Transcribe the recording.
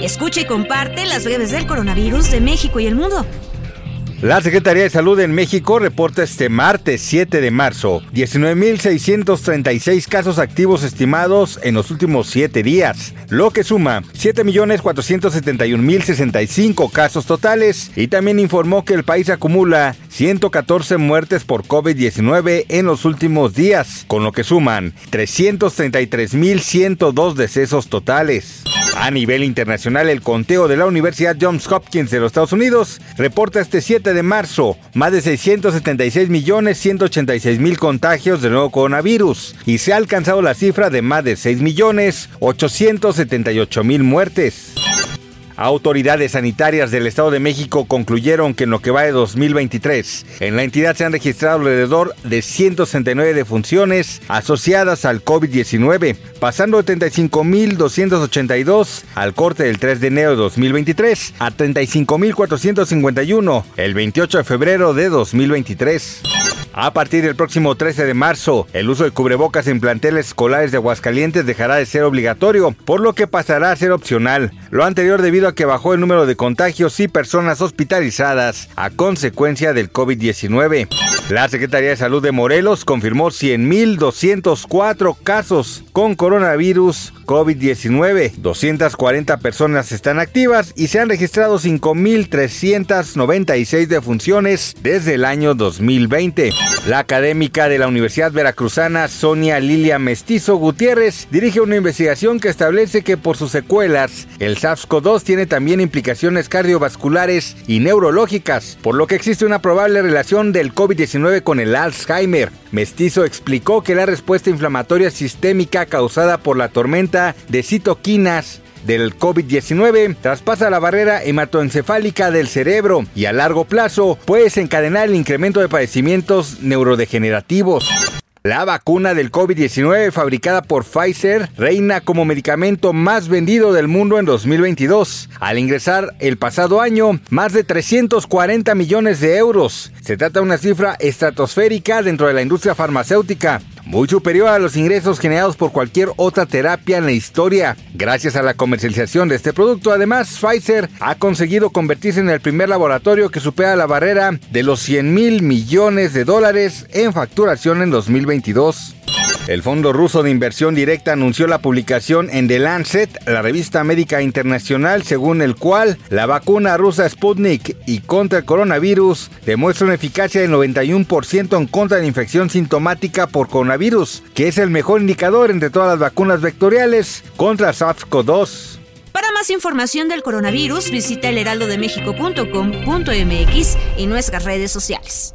Escucha y comparte las breves del coronavirus de México y el mundo. La Secretaría de Salud en México reporta este martes 7 de marzo 19.636 casos activos estimados en los últimos 7 días, lo que suma 7.471.065 casos totales y también informó que el país acumula 114 muertes por COVID-19 en los últimos días, con lo que suman 333.102 decesos totales. A nivel internacional, el conteo de la Universidad Johns Hopkins de los Estados Unidos reporta este 7 de marzo más de 676 millones 186 mil contagios del nuevo coronavirus y se ha alcanzado la cifra de más de 6 millones 878 mil muertes. Autoridades sanitarias del Estado de México concluyeron que en lo que va de 2023, en la entidad se han registrado alrededor de 169 defunciones asociadas al COVID-19, pasando de 35.282 al corte del 3 de enero de 2023 a 35.451 el 28 de febrero de 2023. A partir del próximo 13 de marzo, el uso de cubrebocas en planteles escolares de Aguascalientes dejará de ser obligatorio, por lo que pasará a ser opcional. Lo anterior debido a que bajó el número de contagios y personas hospitalizadas a consecuencia del COVID-19. La Secretaría de Salud de Morelos confirmó 100.204 casos con coronavirus COVID-19. 240 personas están activas y se han registrado 5.396 defunciones desde el año 2020. La académica de la Universidad Veracruzana, Sonia Lilia Mestizo Gutiérrez, dirige una investigación que establece que por sus secuelas, el SARS-CoV-2 tiene también implicaciones cardiovasculares y neurológicas, por lo que existe una probable relación del COVID-19 con el Alzheimer. Mestizo explicó que la respuesta inflamatoria sistémica causada por la tormenta de citoquinas del COVID-19 traspasa la barrera hematoencefálica del cerebro y a largo plazo puede desencadenar el incremento de padecimientos neurodegenerativos. La vacuna del COVID-19 fabricada por Pfizer reina como medicamento más vendido del mundo en 2022, al ingresar el pasado año más de 340 millones de euros. Se trata de una cifra estratosférica dentro de la industria farmacéutica, muy superior a los ingresos generados por cualquier otra terapia en la historia. Gracias a la comercialización de este producto, además, Pfizer ha conseguido convertirse en el primer laboratorio que supera la barrera de los 100 mil millones de dólares en facturación en 2022. El Fondo Ruso de Inversión Directa anunció la publicación en The Lancet, la revista médica internacional, según el cual la vacuna rusa Sputnik y contra el coronavirus demuestra una eficacia del 91% en contra de la infección sintomática por coronavirus, que es el mejor indicador entre todas las vacunas vectoriales contra SARS-CoV-2. Para más información del coronavirus, visita elheraldodemexico.com.mx y nuestras redes sociales.